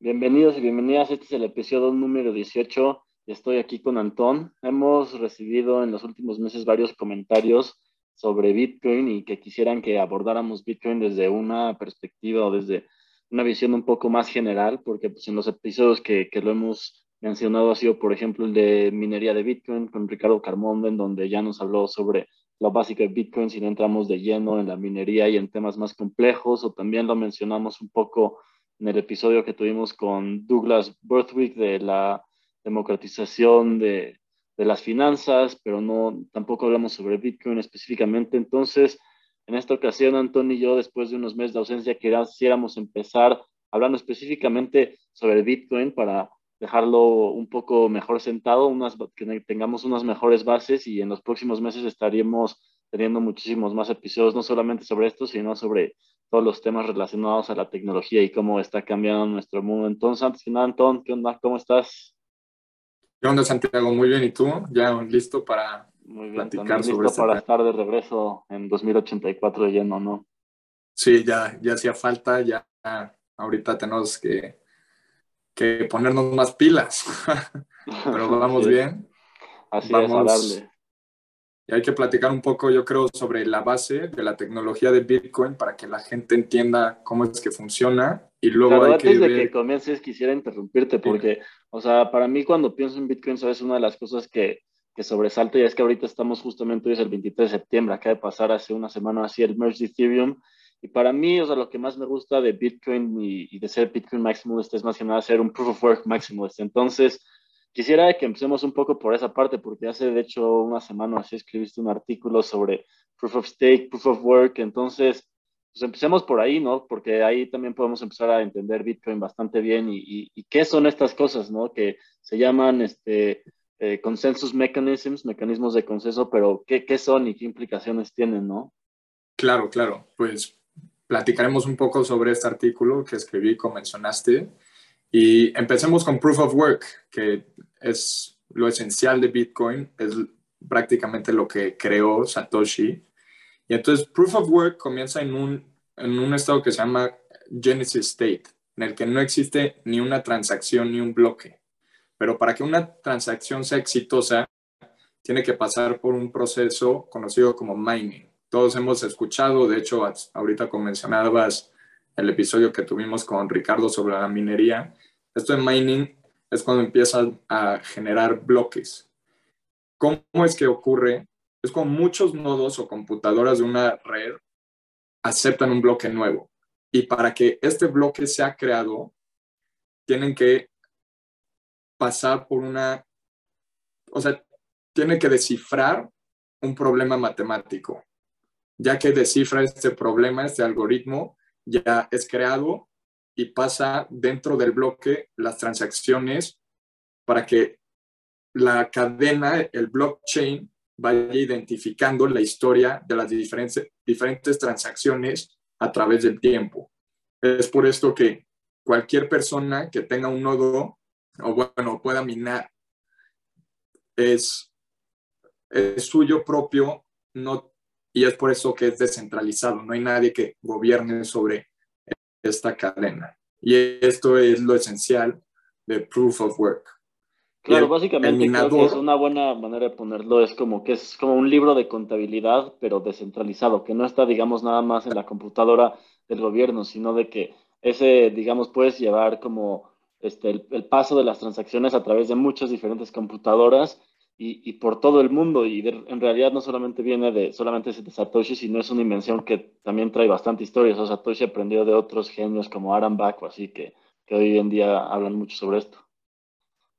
Bienvenidos y bienvenidas. Este es el episodio número 18. Estoy aquí con Antón. Hemos recibido en los últimos meses varios comentarios sobre Bitcoin y que quisieran que abordáramos Bitcoin desde una perspectiva o desde una visión un poco más general, porque pues, en los episodios que, que lo hemos mencionado ha sido, por ejemplo, el de minería de Bitcoin con Ricardo Carmón, en donde ya nos habló sobre lo básico de Bitcoin, si no entramos de lleno en la minería y en temas más complejos, o también lo mencionamos un poco en el episodio que tuvimos con Douglas Birthwick de la democratización de, de, las finanzas, pero no, tampoco hablamos sobre Bitcoin específicamente. Entonces, en esta ocasión, Antonio y yo, después de unos meses de ausencia, quisiéramos empezar hablando específicamente sobre Bitcoin para dejarlo un poco mejor sentado, unas, que tengamos unas mejores bases y en los próximos meses estaríamos teniendo muchísimos más episodios, no solamente sobre esto, sino sobre todos los temas relacionados a la tecnología y cómo está cambiando nuestro mundo. Entonces, antes que nada, Antón, ¿qué onda? ¿Cómo estás? ¿Qué onda, Santiago? Muy bien, ¿y tú? ¿Ya listo para Muy bien, platicar sobre listo para estar de regreso en 2084 de lleno, ¿no? Sí, ya, ya hacía falta, ya ahorita tenemos que, que ponernos más pilas, pero vamos bien. Así vamos, es, a y hay que platicar un poco, yo creo, sobre la base de la tecnología de Bitcoin para que la gente entienda cómo es que funciona. Y luego hay antes de que comiences quisiera interrumpirte porque, o sea, para mí cuando pienso en Bitcoin, sabes, una de las cosas que, que sobresalta y es que ahorita estamos justamente hoy es el 23 de septiembre, acaba de pasar hace una semana así el merge de Ethereum. Y para mí, o sea, lo que más me gusta de Bitcoin y, y de ser Bitcoin Maximalist es más que nada ser un Proof of Work Maximalist. Entonces, Quisiera que empecemos un poco por esa parte, porque hace de hecho una semana así escribiste un artículo sobre Proof of Stake, Proof of Work, entonces, pues empecemos por ahí, ¿no? Porque ahí también podemos empezar a entender Bitcoin bastante bien y, y, qué son estas cosas, ¿no? Que se llaman este, eh, consensus mechanisms, mecanismos de consenso, pero ¿qué, ¿qué son y qué implicaciones tienen, ¿no? Claro, claro, pues platicaremos un poco sobre este artículo que escribí, como mencionaste. Y empecemos con Proof of Work, que es lo esencial de Bitcoin, es prácticamente lo que creó Satoshi. Y entonces Proof of Work comienza en un, en un estado que se llama Genesis State, en el que no existe ni una transacción ni un bloque. Pero para que una transacción sea exitosa, tiene que pasar por un proceso conocido como mining. Todos hemos escuchado, de hecho, ahorita mencionabas el episodio que tuvimos con Ricardo sobre la minería, esto de mining es cuando empiezan a generar bloques. ¿Cómo es que ocurre? Es cuando muchos nodos o computadoras de una red aceptan un bloque nuevo. Y para que este bloque sea creado, tienen que pasar por una, o sea, tienen que descifrar un problema matemático. Ya que descifra este problema, este algoritmo, ya es creado y pasa dentro del bloque las transacciones para que la cadena, el blockchain, vaya identificando la historia de las diferentes, diferentes transacciones a través del tiempo. Es por esto que cualquier persona que tenga un nodo o bueno, pueda minar es, es suyo propio no, y es por eso que es descentralizado. No hay nadie que gobierne sobre esta cadena. Y esto es lo esencial de Proof of Work. Claro, básicamente es una buena manera de ponerlo, es como que es como un libro de contabilidad, pero descentralizado, que no está, digamos, nada más en la computadora del gobierno, sino de que ese, digamos, puedes llevar como este, el paso de las transacciones a través de muchas diferentes computadoras y, por todo el mundo. Y en realidad no solamente viene de solamente de Satoshi, sino es una invención que también trae bastante historia. O Satoshi aprendió de otros genios como Aram Back así que, hoy en día hablan mucho sobre esto.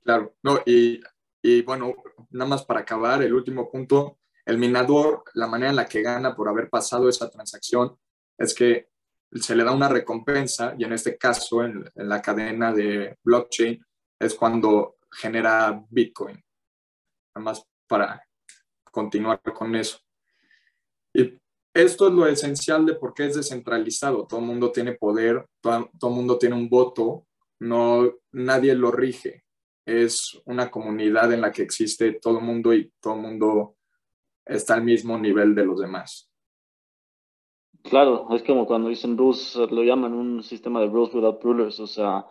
Claro, no, y, y bueno, nada más para acabar, el último punto, el minador, la manera en la que gana por haber pasado esa transacción es que se le da una recompensa y en este caso, en la cadena de blockchain, es cuando genera Bitcoin más para continuar con eso. Y esto es lo esencial de por qué es descentralizado. Todo el mundo tiene poder, todo, el mundo tiene un voto, no, nadie lo rige. Es una comunidad en la que existe todo el mundo y todo el mundo está al mismo nivel de los demás. Claro, es como cuando dicen rules, lo llaman un sistema de rules without rulers, o sea,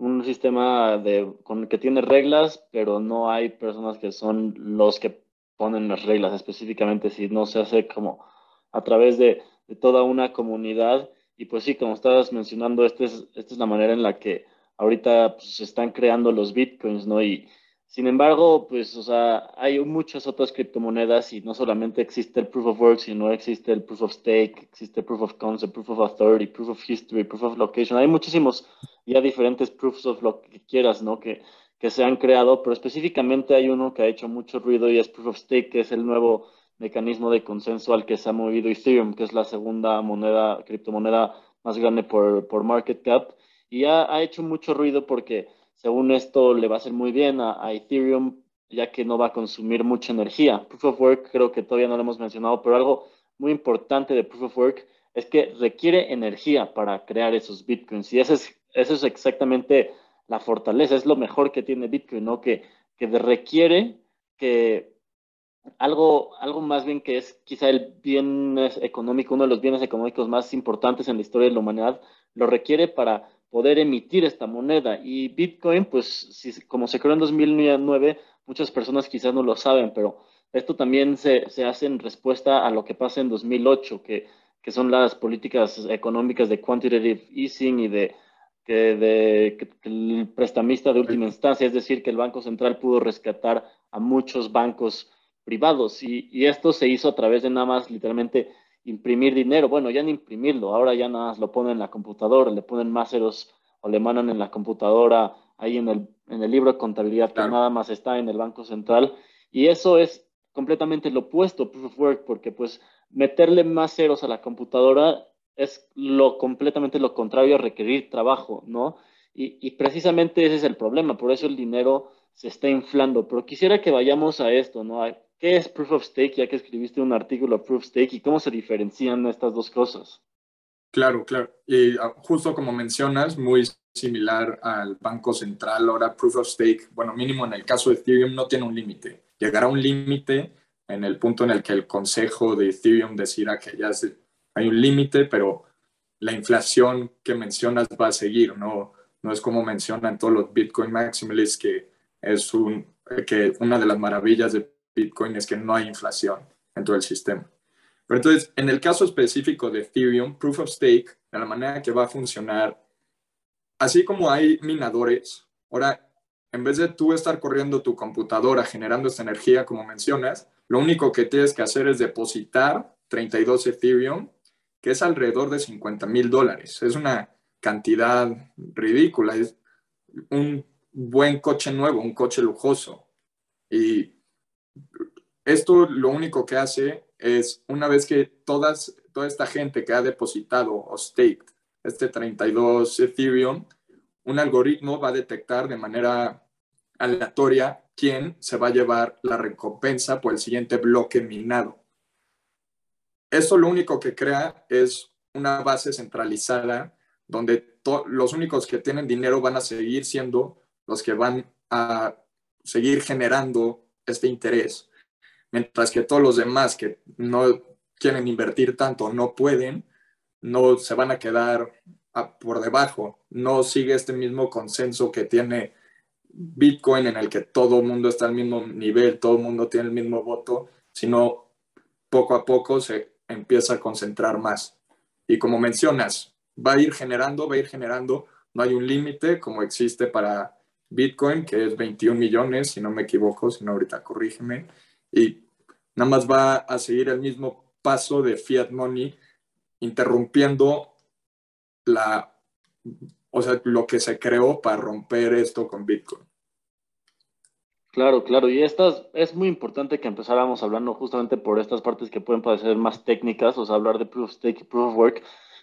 un sistema de, con, que tiene reglas, pero no hay personas que son los que ponen las reglas específicamente, si no se hace como a través de, de toda una comunidad. Y pues sí, como estabas mencionando, esta es, esta es la manera en la que ahorita pues, se están creando los bitcoins, ¿no? Y, sin embargo, pues, o sea, hay muchas otras criptomonedas y no solamente existe el proof of work, sino existe el proof of stake, existe proof of concept, proof of authority, proof of history, proof of location. Hay muchísimos ya diferentes proofs of lo que quieras, ¿no? Que, que se han creado, pero específicamente hay uno que ha hecho mucho ruido y es proof of stake, que es el nuevo mecanismo de consenso al que se ha movido Ethereum, que es la segunda moneda, criptomoneda más grande por, por market cap. Y ha, ha hecho mucho ruido porque según esto, le va a hacer muy bien a, Ethereum, ya que no va a consumir mucha energía. Proof of Work creo que todavía no lo hemos mencionado, pero algo muy importante de Proof of Work es que requiere energía para crear esos bitcoins. Y eso es, eso es exactamente la fortaleza, es lo mejor que tiene Bitcoin, ¿no? Que, que requiere que algo, algo más bien que es quizá el bien económico, uno de los bienes económicos más importantes en la historia de la humanidad, lo requiere para poder emitir esta moneda. Y Bitcoin, pues si, como se creó en 2009, muchas personas quizás no lo saben, pero esto también se, se hace en respuesta a lo que pasa en 2008, que, que son las políticas económicas de quantitative easing y de que, de, el prestamista de última instancia, es decir, que el Banco Central pudo rescatar a muchos bancos privados y, y esto se hizo a través de nada más literalmente imprimir dinero. Bueno, ya no imprimirlo, ahora ya nada más lo ponen en la computadora, le ponen más ceros o le mandan en la computadora ahí en el, en el libro de contabilidad que nada más está en el Banco Central. Y eso es completamente lo opuesto, Proof of Work, porque pues meterle más ceros a la computadora es lo completamente lo contrario a requerir trabajo, ¿no? Y, y precisamente ese es el problema, por eso el dinero se está inflando. Pero quisiera que vayamos a esto, ¿no? ¿Qué es Proof of Stake, ya que escribiste un artículo Proof of Stake, y cómo se diferencian estas dos cosas? Claro, claro. Y ah, justo como mencionas, muy similar al Banco Central, ahora Proof of Stake, bueno, mínimo en el caso de Ethereum, no tiene un límite. Llegará un límite en el punto en el que el consejo de Ethereum decida que ya hay un límite, pero la inflación que mencionas va a seguir, ¿no? No es como mencionan todos los Bitcoin maximalists que es un, que una de las maravillas de Bitcoin es que no hay inflación en todo el sistema. Pero entonces, en el caso específico de Ethereum, Proof of Stake, de la manera que va a funcionar, así como hay minadores, ahora, en vez de tú estar corriendo tu computadora generando esta energía, como mencionas, lo único que tienes que hacer es depositar 32 Ethereum, que es alrededor de 50 mil dólares. Es una cantidad ridícula. Es un buen coche nuevo, un coche lujoso. Y esto lo único que hace es, una vez que todas, toda esta gente que ha depositado o staked este 32 Ethereum, un algoritmo va a detectar de manera aleatoria quién se va a llevar la recompensa por el siguiente bloque minado. Esto lo único que crea es una base centralizada donde los únicos que tienen dinero van a seguir siendo los que van a seguir generando este interés mientras que todos los demás que no quieren invertir tanto no pueden, no se van a quedar por debajo. No sigue este mismo consenso que tiene Bitcoin en el que todo el mundo está al mismo nivel, todo el mundo tiene el mismo voto, sino poco a poco se empieza a concentrar más. Y como mencionas, va a ir generando, va a ir generando, no hay un límite como existe para Bitcoin, que es 21 millones, si no me equivoco, si no ahorita corrígeme y nada más va a seguir el mismo paso de fiat money, interrumpiendo la, o sea, lo que se creó para romper esto con Bitcoin. Claro, claro, y estas es muy importante que empezáramos hablando justamente por estas partes que pueden parecer más técnicas, o sea, hablar de proof of stake y proof of work,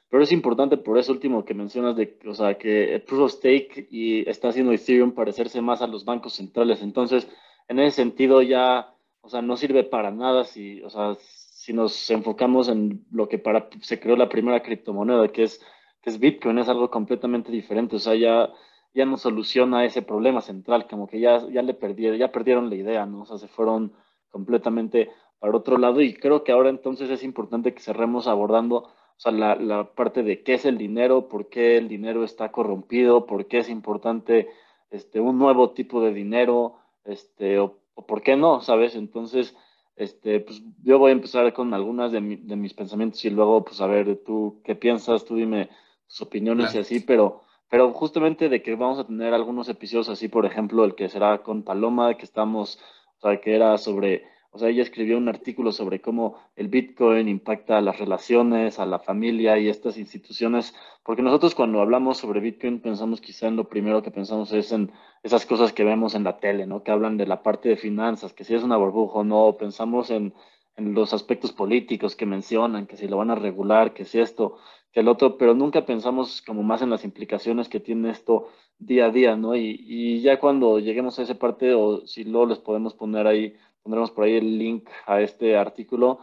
pero es importante por eso último que mencionas de, o sea, que proof of stake y está haciendo Ethereum parecerse más a los bancos centrales. Entonces, en ese sentido ya o sea, no sirve para nada si, o sea, si nos enfocamos en lo que para, se creó la primera criptomoneda, que es, que es Bitcoin, es algo completamente diferente. O sea, ya, ya no soluciona ese problema central, como que ya, ya le perdieron, ya perdieron la idea, ¿no? O sea, se fueron completamente para otro lado y creo que ahora entonces es importante que cerremos abordando o sea, la, la, parte de qué es el dinero, por qué el dinero está corrompido, por qué es importante este, un nuevo tipo de dinero, este, por qué no, ¿sabes? Entonces, este, pues yo voy a empezar con algunas de, de mis pensamientos y luego, pues a ver, tú qué piensas, tú dime tus opiniones y así, pero, pero justamente de que vamos a tener algunos episodios así, por ejemplo, el que será con Paloma, que estamos, o sea, que era sobre o sea, ella escribió un artículo sobre cómo el Bitcoin impacta a las relaciones, a la familia y estas instituciones, porque nosotros cuando hablamos sobre Bitcoin pensamos quizá en lo primero que pensamos es en esas cosas que vemos en la tele, ¿no? Que hablan de la parte de finanzas, que si es una burbuja o no, pensamos en, en los aspectos políticos que mencionan, que si lo van a regular, que si esto, que el otro, pero nunca pensamos como más en las implicaciones que tiene esto día a día, ¿no? Y, y ya cuando lleguemos a esa parte, o si luego les podemos poner ahí pondremos por ahí el link a este artículo.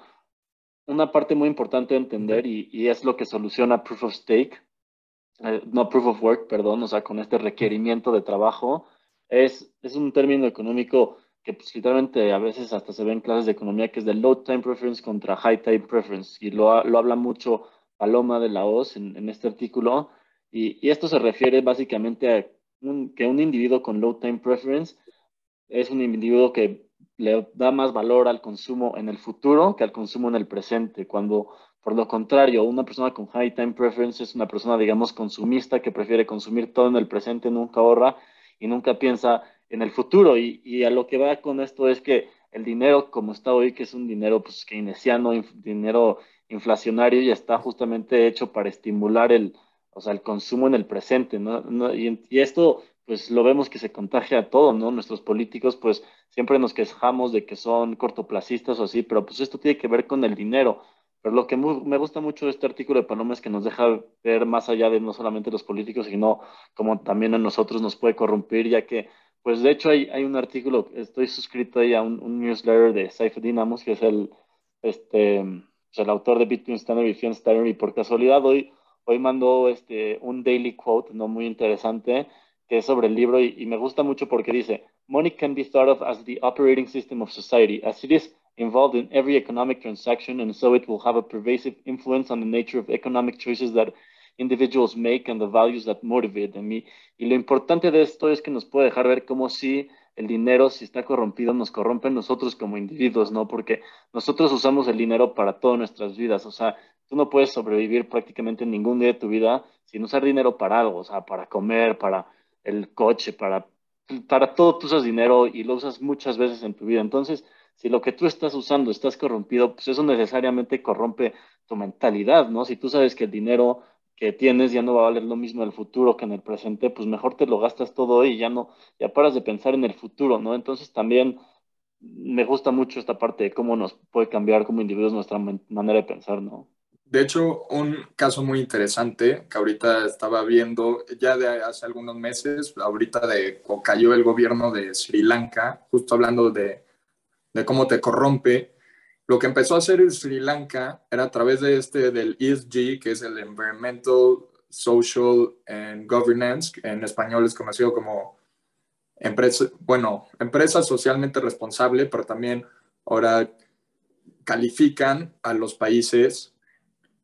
Una parte muy importante de entender y, y es lo que soluciona Proof of Stake, eh, no Proof of Work, perdón, o sea, con este requerimiento de trabajo, es, es un término económico que pues, literalmente a veces hasta se ve en clases de economía, que es de Low Time Preference contra High Time Preference, y lo, lo habla mucho Paloma de la OZ en, en este artículo, y, y, esto se refiere básicamente a un, que un individuo con Low Time Preference es un individuo que le da más valor al consumo en el futuro que al consumo en el presente, cuando por lo contrario, una persona con high time preference es una persona, digamos, consumista que prefiere consumir todo en el presente, nunca ahorra y nunca piensa en el futuro. Y, y a lo que va con esto es que el dinero, como está hoy, que es un dinero pues, keynesiano, dinero inflacionario, ya está justamente hecho para estimular el, o sea, el consumo en el presente. ¿no? no y, y, esto pues lo vemos que se contagia a todo, ¿no? Nuestros políticos, pues siempre nos quejamos de que son cortoplacistas o así, pero pues esto tiene que ver con el dinero. Pero lo que me gusta mucho de este artículo de Paloma es que nos deja ver más allá de no solamente los políticos, sino como también a nosotros nos puede corrompir, ya que, pues de hecho hay, hay un artículo, estoy suscrito ahí a un, newsletter de Saifeddin Amos, que es el, este, pues, el autor de Bitcoin Standard y Fiat Standard, y por casualidad hoy, hoy mandó este, un daily quote, no muy interesante, es sobre el libro y, y, me gusta mucho porque dice, money can be thought of as the operating system of society, as it is involved in every economic transaction and so it will have a pervasive influence on the nature of economic choices that individuals make and the values that motivate them. Y, y lo importante de esto es que nos puede dejar ver cómo si el dinero, si está corrompido, nos corrompe nosotros como individuos, ¿no? Porque nosotros usamos el dinero para todas nuestras vidas, o sea, tú no puedes sobrevivir prácticamente ningún día de tu vida sin usar dinero para algo, o sea, para comer, para el coche, para, para todo tú usas dinero y lo usas muchas veces en tu vida. Entonces, si lo que tú estás usando estás corrompido, pues eso necesariamente corrompe tu mentalidad, ¿no? Si tú sabes que el dinero que tienes ya no va a valer lo mismo en el futuro que en el presente, pues mejor te lo gastas todo hoy y ya no, ya paras de pensar en el futuro, ¿no? Entonces también me gusta mucho esta parte de cómo nos puede cambiar como individuos nuestra manera de pensar, ¿no? De hecho, un caso muy interesante que ahorita estaba viendo ya de hace algunos meses, ahorita de cayó el gobierno de Sri Lanka, justo hablando de, de cómo te corrompe. Lo que empezó a hacer Sri Lanka era a través de este del ESG, que es el Environmental, Social and Governance, en español es conocido como empresa, bueno, empresa socialmente responsable, pero también ahora califican a los países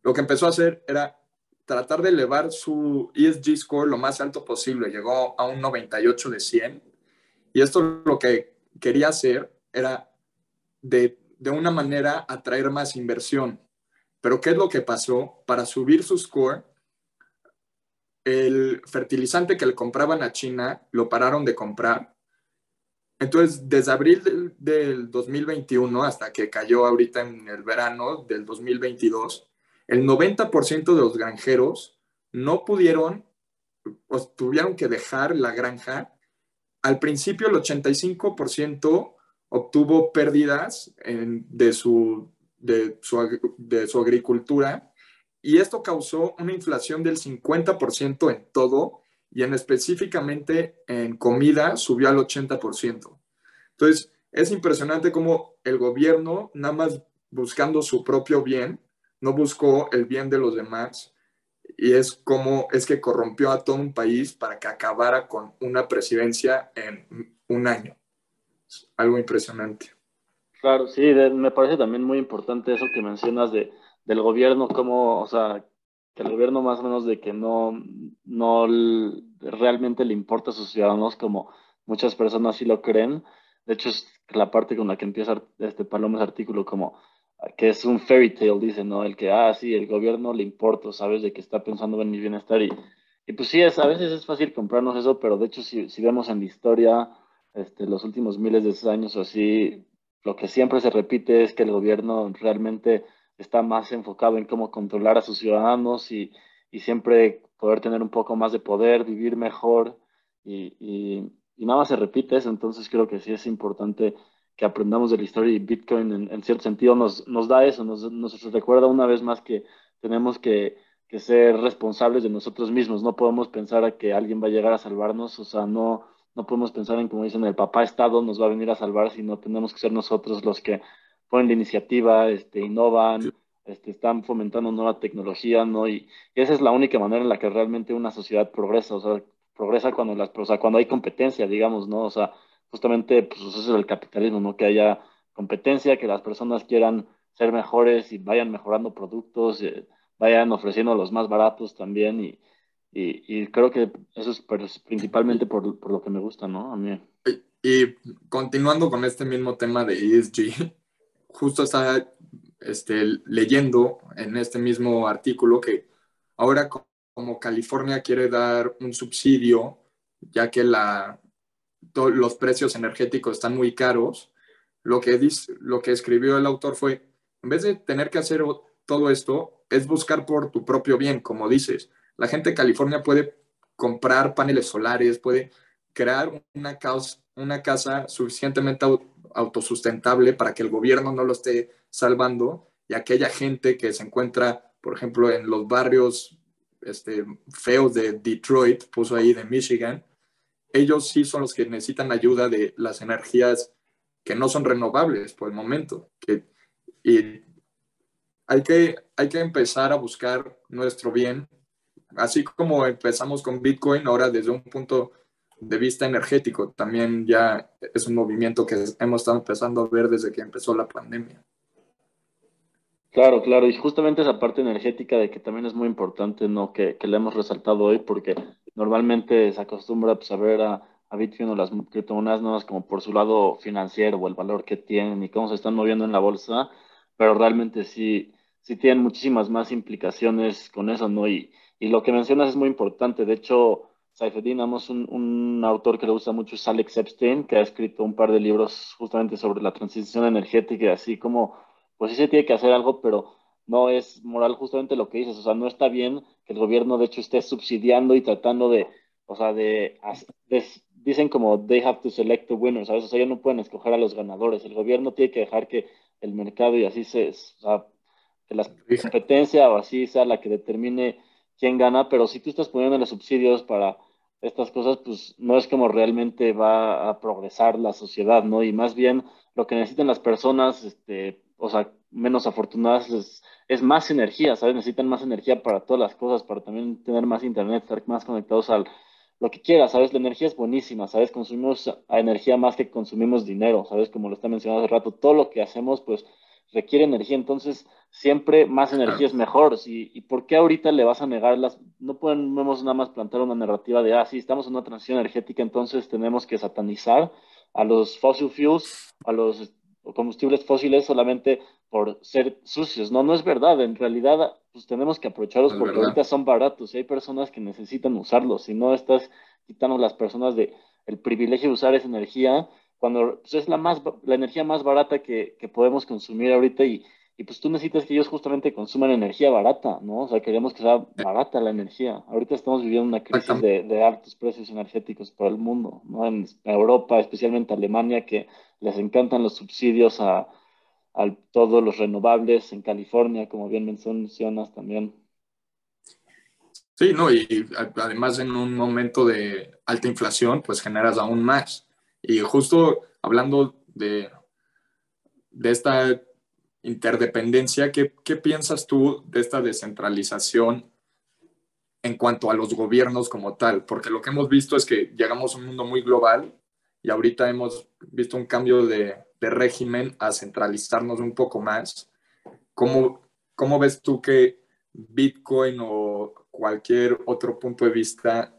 lo que empezó a hacer era tratar de elevar su ESG score lo más alto posible. Llegó a un 98 de 100. Y esto lo que quería hacer era de, de una manera atraer más inversión. Pero ¿qué es lo que pasó? Para subir su score, el fertilizante que le compraban a China lo pararon de comprar. Entonces, desde abril del, del 2021 hasta que cayó ahorita en el verano del 2022, el 90% de los granjeros no pudieron o tuvieron que dejar la granja. Al principio el 85% obtuvo pérdidas de, su, de, su, de su agricultura y esto causó una inflación del 50% en todo y en específicamente en comida subió al 80%. Entonces, es impresionante cómo el gobierno, nada más buscando su propio bien, no buscó el bien de los demás y es como es que corrompió a todo un país para que acabara con una presidencia en un año. algo impresionante. Claro, sí, me parece también muy importante eso que mencionas de, del gobierno, como, o sea, que el gobierno más o menos de que no, no realmente le importa a sus ciudadanos como muchas personas sí lo creen. De hecho, es la parte con la que empieza este Palomas artículo como que es un fairy tale, dice, ¿no? El que, ah, sí, el gobierno le importa, sabes, de que está pensando en mi bienestar. Y, y pues sí, es, a veces es fácil comprarnos eso, pero de hecho, si, si vemos en la historia, este, los últimos miles de años o así, lo que siempre se repite es que el gobierno realmente está más enfocado en cómo controlar a sus ciudadanos y, y siempre poder tener un poco más de poder, vivir mejor y, y, nada más se repite eso. Entonces creo que sí es importante que aprendamos de la historia y Bitcoin en, cierto sentido nos, nos da eso, nos, nos, recuerda una vez más que tenemos que, que, ser responsables de nosotros mismos, no podemos pensar a que alguien va a llegar a salvarnos, o sea, no, no podemos pensar en, como dicen, el papá Estado nos va a venir a salvar, sino tenemos que ser nosotros los que ponen la iniciativa, este, innovan, este, están fomentando nueva tecnología, ¿no? Y, esa es la única manera en la que realmente una sociedad progresa, o sea, progresa cuando, las, o sea, cuando hay competencia, digamos, ¿no? O sea, justamente pues eso es el capitalismo, ¿no? Que haya competencia, que las personas quieran ser mejores y vayan mejorando productos, eh, vayan ofreciendo los más baratos también y, y, creo que eso es principalmente por, por, lo que me gusta, ¿no? A mí. Y, continuando con este mismo tema de ESG, justo estaba este, leyendo en este mismo artículo que ahora como California quiere dar un subsidio, ya que la, los precios energéticos están muy caros, lo que, dice, lo que escribió el autor fue, en vez de tener que hacer todo esto, es buscar por tu propio bien, como dices. La gente de California puede comprar paneles solares, puede crear una, casa suficientemente autosustentable para que el gobierno no lo esté salvando y aquella gente que se encuentra, por ejemplo, en los barrios este, feos de Detroit, puso ahí de Michigan, ellos sí son los que necesitan ayuda de las energías que no son renovables por el momento. Que, y hay que, hay que empezar a buscar nuestro bien, así como empezamos con Bitcoin, ahora desde un punto de vista energético, también ya es un movimiento que hemos estado empezando a ver desde que empezó la pandemia. Claro, claro, y justamente esa parte energética de que también es muy importante, ¿no? Que, que le hemos resaltado hoy, porque normalmente se acostumbra pues, a ver a, a Bitcoin o las criptomonedas no como por su lado financiero o el valor que tienen y cómo se están moviendo en la bolsa, pero realmente sí, sí tienen muchísimas más implicaciones con eso, ¿no? Y, y lo que mencionas es muy importante. De hecho, Saifeddin Amos, un, un autor que le gusta mucho es Alex Epstein, que ha escrito un par de libros justamente sobre la transición energética y así como pues sí se tiene que hacer algo, pero no es moral justamente lo que dices, o sea, no está bien que el gobierno de hecho esté subsidiando y tratando de, o sea, de, dicen como they have to select the winners, ¿sabes? O sea, ellos no pueden escoger a los ganadores, el gobierno tiene que dejar que el mercado y así se, o sea, que la competencia o así sea la que determine quién gana, pero si tú estás poniendo los subsidios para estas cosas, pues no es como realmente va a progresar la sociedad, ¿no? Y más bien lo que necesitan las personas, este, o sea, menos afortunadas es, más energía, ¿sabes? Necesitan más energía para todas las cosas, para también tener más internet, estar más conectados al lo que quieras, ¿sabes? La energía es buenísima, ¿sabes? Consumimos energía más que consumimos dinero, ¿sabes? Como lo está mencionando hace rato, todo lo que hacemos, pues, requiere energía, entonces siempre más energía es mejor. ¿Y, ¿Y por qué ahorita le vas a negar las... No podemos nada más plantar una narrativa de, ah, sí, estamos en una transición energética, entonces tenemos que satanizar a los fossil fuels, a los combustibles fósiles solamente por ser sucios. No, no es verdad. En realidad, pues tenemos que aprovecharlos porque ahorita son baratos y hay personas que necesitan usarlos. Si no estás quitando a las personas de el privilegio de usar esa energía, cuando pues, es la, más, la energía más barata que, que podemos consumir ahorita y, y pues tú necesitas que ellos justamente consuman energía barata, ¿no? O sea, queremos que sea barata la energía. Ahorita estamos viviendo una crisis de, altos precios energéticos por el mundo, ¿no? En Europa, especialmente Alemania, que les encantan los subsidios a, todos los renovables, en California, como bien mencionas también. Sí, no, y además en un momento de alta inflación, pues generas aún más. Y justo hablando de, de esta interdependencia, ¿qué, ¿qué, piensas tú de esta descentralización en cuanto a los gobiernos como tal? Porque lo que hemos visto es que llegamos a un mundo muy global y ahorita hemos visto un cambio de, de régimen a centralizarnos un poco más. ¿Cómo, ¿cómo ves tú que Bitcoin o cualquier otro punto de vista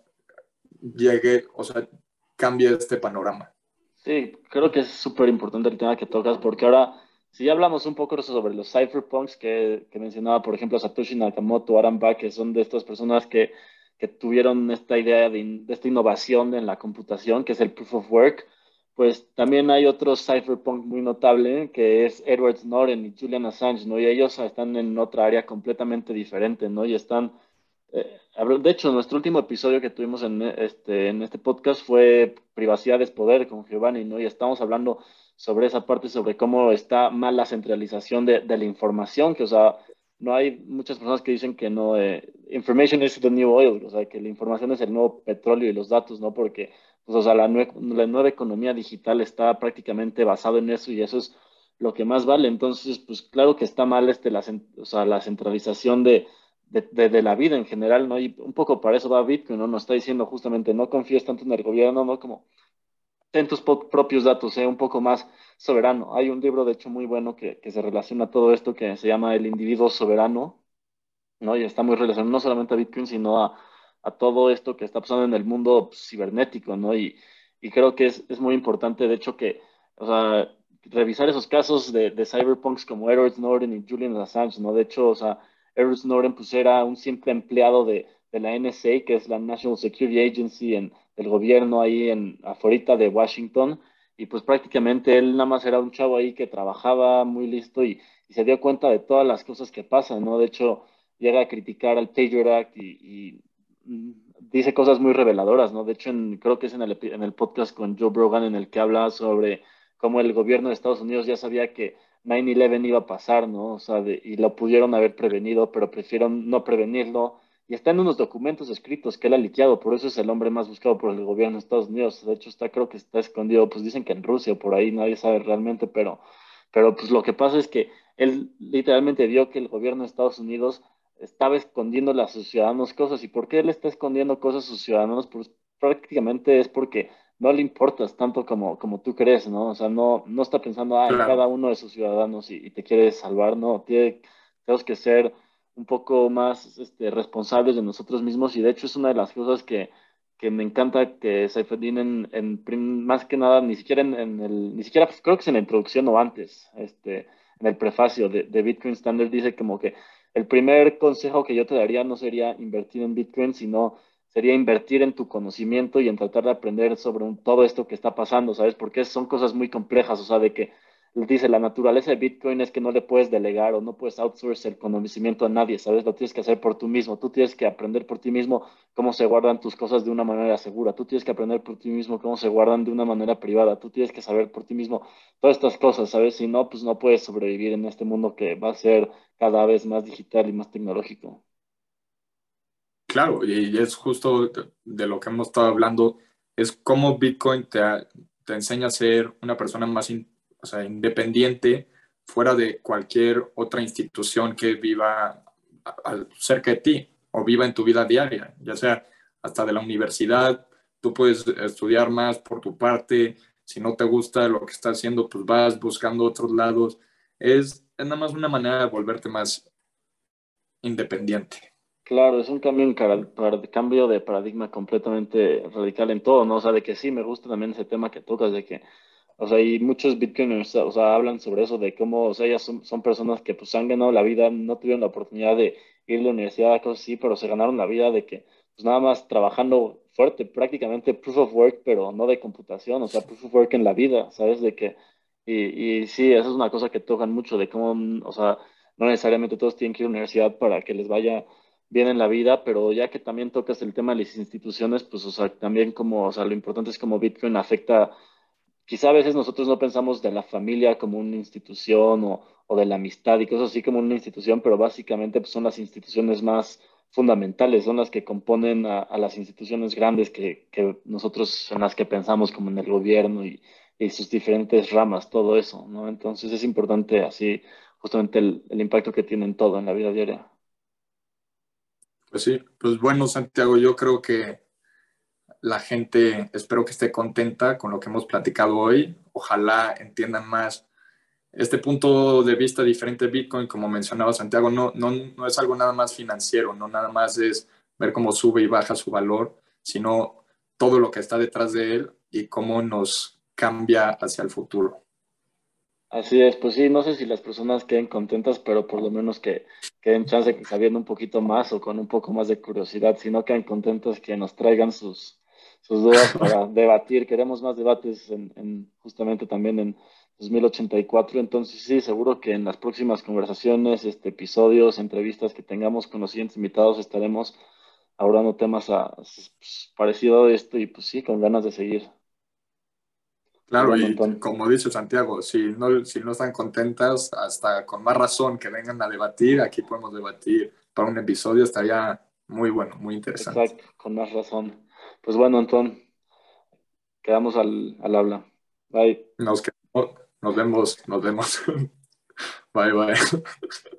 llegue, o sea, cambie este panorama? Sí, creo que es súper importante el tema que tocas porque ahora, si ya hablamos un poco sobre los cypherpunks que, mencionaba, por ejemplo, Satoshi Nakamoto, Aramba, que son de estas personas que, que tuvieron esta idea de, de, esta innovación en la computación, que es el proof of work, pues también hay otro cypherpunk muy notable, que es Edward Snowden y Julian Assange, ¿no? Y ellos están en otra área completamente diferente, ¿no? Y están eh, de hecho, nuestro último episodio que tuvimos en este, en este podcast fue Privacidad es Poder con Giovanni, ¿no? Y estamos hablando sobre esa parte, sobre cómo está mal la centralización de, la información, que, o sea, no hay muchas personas que dicen que no, eh, information is the new o sea, que la información es el nuevo petróleo y los datos, ¿no? Porque, pues, o sea, la, la nueva economía digital está prácticamente basado en eso y eso es lo que más vale. Entonces, pues, claro que está mal este, la, o sea, la centralización de de, la vida en general, ¿no? Y un poco para eso va Bitcoin, ¿no? Nos está diciendo justamente, no confíes tanto en el gobierno, ¿no? Como ten tus propios datos, sea un poco más soberano. Hay un libro, de hecho, muy bueno que, se relaciona a todo esto que se llama El individuo soberano, ¿no? Y está muy relacionado no solamente a Bitcoin, sino a, todo esto que está pasando en el mundo cibernético, ¿no? Y, creo que es, muy importante, de hecho, que, o sea, revisar esos casos de, de cyberpunks como Edward Snowden y Julian Assange, ¿no? De hecho, o sea, Eric Snowden pues era un simple empleado de, de, la NSA, que es la National Security Agency en, del gobierno ahí en afuera de Washington, y pues prácticamente él nada más era un chavo ahí que trabajaba muy listo y, y se dio cuenta de todas las cosas que pasan, ¿no? De hecho, llega a criticar al Patriot Act y, y dice cosas muy reveladoras, ¿no? De hecho, creo que es en el, podcast con Joe Brogan en el que habla sobre cómo el gobierno de Estados Unidos ya sabía que 9-11 iba a pasar, ¿no? O sea, y lo pudieron haber prevenido, pero prefirieron no prevenirlo. Y está en unos documentos escritos que él ha liqueado, por eso es el hombre más buscado por el gobierno de Estados Unidos. De hecho, está, creo que está escondido, pues dicen que en Rusia, por ahí nadie sabe realmente, pero, pero pues lo que pasa es que él literalmente vio que el gobierno de Estados Unidos estaba escondiendo a sus ciudadanos cosas. ¿Y por qué él está escondiendo cosas a sus ciudadanos? Pues prácticamente es porque no le importas tanto como, como tú crees, ¿no? O sea, no, no está pensando ah, en cada uno de sus ciudadanos y, te quiere salvar, no, tiene, tenemos que ser un poco más este, responsables de nosotros mismos y de hecho es una de las cosas que, que me encanta que Saifeddin en, en, más que nada, ni siquiera en, el, ni siquiera, pues, creo que es en la introducción o antes, este, en el prefacio de, de Bitcoin Standard dice como que el primer consejo que yo te daría no sería invertir en Bitcoin, sino sería invertir en tu conocimiento y en tratar de aprender sobre todo esto que está pasando, ¿sabes? Porque son cosas muy complejas, o sea, de que dice la naturaleza de Bitcoin es que no le puedes delegar o no puedes outsource el conocimiento a nadie, ¿sabes? Lo tienes que hacer por tú mismo, tú tienes que aprender por ti mismo cómo se guardan tus cosas de una manera segura, tú tienes que aprender por ti mismo cómo se guardan de una manera privada, tú tienes que saber por ti mismo todas estas cosas, ¿sabes? Si no, pues no puedes sobrevivir en este mundo que va a ser cada vez más digital y más tecnológico. Claro, y es justo de lo que hemos estado hablando, es cómo Bitcoin te, te enseña a ser una persona más independiente fuera de cualquier otra institución que viva cerca de ti o viva en tu vida diaria, ya sea hasta de la universidad, tú puedes estudiar más por tu parte, si no te gusta lo que estás haciendo, pues vas buscando otros lados. Es, nada más una manera de volverte más independiente. Claro, es un cambio, en cambio de paradigma completamente radical en todo, ¿no? O sea, de que sí, me gusta también ese tema que tocas, de que, o sea, y muchos bitcoiners, o sea, hablan sobre eso, de cómo, o sea, ellas son, personas que pues han ganado la vida, no tuvieron la oportunidad de ir a la universidad, cosas así, pero se ganaron la vida de que, pues nada más trabajando fuerte, prácticamente proof of work, pero no de computación, o sea, proof of work en la vida, ¿sabes? De que, y, y sí, eso es una cosa que tocan mucho, de cómo, o sea, no necesariamente todos tienen que ir a la universidad para que les vaya bien en la vida, pero ya que también tocas el tema de las instituciones, pues, o sea, también como, o sea, lo importante es como Bitcoin afecta, quizá a veces nosotros no pensamos de la familia como una institución o, o de la amistad y cosas así como una institución, pero básicamente pues, son las instituciones más fundamentales, son las que componen a, las instituciones grandes que, que, nosotros en las que pensamos como en el gobierno y, y, sus diferentes ramas, todo eso, ¿no? Entonces es importante así justamente el, el impacto que tienen todo en la vida diaria. Pues sí, pues bueno, Santiago, yo creo que la gente, espero que esté contenta con lo que hemos platicado hoy. Ojalá entiendan más este punto de vista diferente de Bitcoin, como mencionaba Santiago, no, no, no es algo nada más financiero, no nada más es ver cómo sube y baja su valor, sino todo lo que está detrás de él y cómo nos cambia hacia el futuro. Así es, pues sí, no sé si las personas queden contentas, pero por lo menos que queden chance que sabiendo un poquito más o con un poco más de curiosidad, si no quedan contentos que nos traigan sus, sus dudas para debatir. Queremos más debates en, justamente también en 2084, entonces sí, seguro que en las próximas conversaciones, este, episodios, entrevistas que tengamos con los siguientes invitados estaremos abordando temas a, pues, parecido a esto y pues sí, con ganas de seguir. Claro, y como dice Santiago, si no, si no están contentas, hasta con más razón que vengan a debatir, aquí podemos debatir para un episodio, estaría muy bueno, muy interesante. Exacto, con más razón. Pues bueno, Antón, quedamos al, al habla. Bye. Nos, nos vemos, nos vemos. bye, bye.